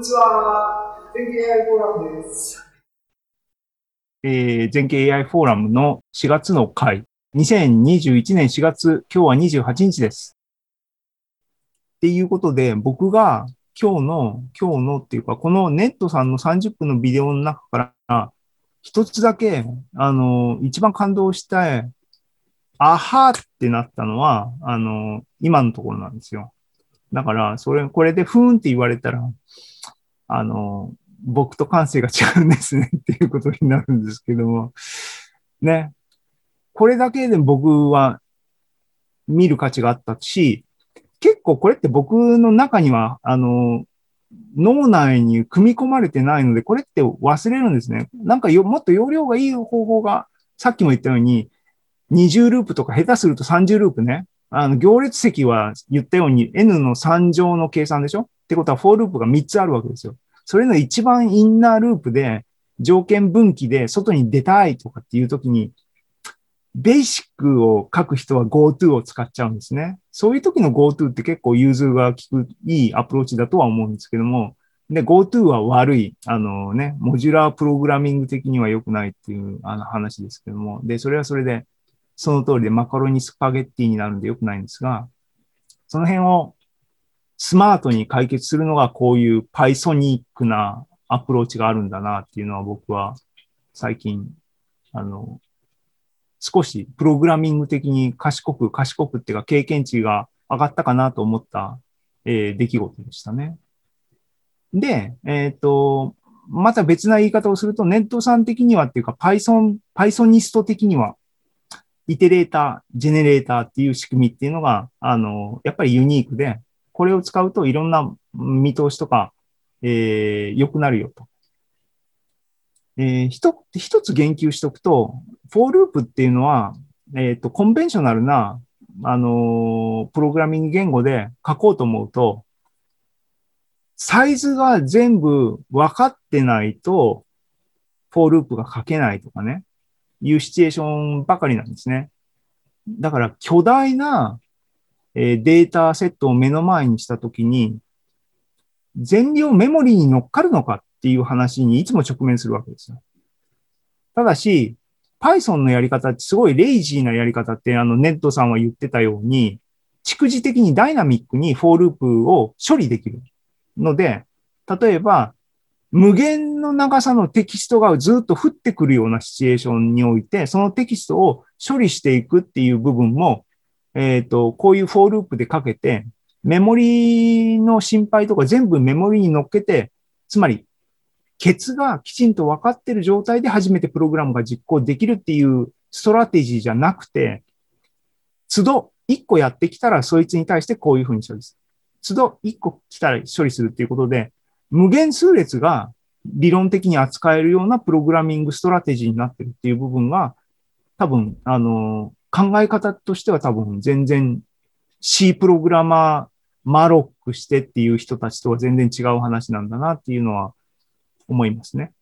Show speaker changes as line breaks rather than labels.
にちは。全経 AI フォーラムです。
えー、全経 AI フォーラムの4月の回。2021年4月、今日は28日です。っていうことで、僕が今日の、今日のっていうか、このネットさんの30分のビデオの中から、一つだけ、あの、一番感動したい、あはってなったのは、あの、今のところなんですよ。だから、それ、これでふーんって言われたら、あの、僕と感性が違うんですねっていうことになるんですけども、ね。これだけで僕は見る価値があったし、結構これって僕の中には、あの、脳内に組み込まれてないので、これって忘れるんですね。なんかよ、もっと要領がいい方法が、さっきも言ったように、20ループとか下手すると30ループね。あの、行列積は言ったように n の3乗の計算でしょ？ってことは、 for loop が3つあるわけですよ。それの一番インナーループで、条件分岐で外に出たいとかっていうときに、ベーシックを書く人は GoTo を使っちゃうんですね。そういう時の GoTo って結構融通が効くいいアプローチだとは思うんですけども、で、GoTo は悪い、あのね、モジュラープログラミング的には良くないっていうあの話ですけども、で、それはそれで、その通りでマカロニスパゲッティになるんで良くないんですが、その辺をスマートに解決するのがこういう Pythonic なアプローチがあるんだなっていうのは僕は最近、あの、少しプログラミング的に賢く、賢くっていうか経験値が上がったかなと思った、えー、出来事でしたね。で、えっ、ー、と、また別な言い方をすると、ネットさん的にはっていうか、Python、Pythonist 的には、イテレーター、ジェネレーターっていう仕組みっていうのが、あの、やっぱりユニークで、これを使うといろんな見通しとか、えー、良くなるよと。えー、一一つ言及しておくと、 for loop っていうのは、えっ、ー、と、 conventional な、あの、プログラミング言語で書こうと思うと、サイズが全部分かってないと、for loop が書けないとかね、いうシチュエーションばかりなんですね。だから巨大な、データセットを目の前にしたときに、全量メモリーに乗っかるのかっていう話にいつも直面するわけですよ。ただし、Python のやり方ってすごい lazy なやり方ってあのネットさんは言ってたように、逐次的にダイナミックに for loop を処理できるので、例えば、無限の長さのテキストがずっと降ってくるようなシチュエーションにおいて、そのテキストを処理していくっていう部分も、えっ、ー、と、こういう for loop で書けて、メモリの心配とか全部メモリに乗っけて、つまり、ケツがきちんと分かってる状態で初めてプログラムが実行できるっていうストラテジーじゃなくて、都度1個やってきたらそいつに対してこういうふうに処理する。都度1個来たら処理するっていうことで、無限数列が理論的に扱えるようなプログラミングストラテジーになってるっていう部分が、多分、あの、考え方としては多分全然 C プログラマー、マロックしてっていう人たちとは全然違う話なんだなっていうのは思いますね。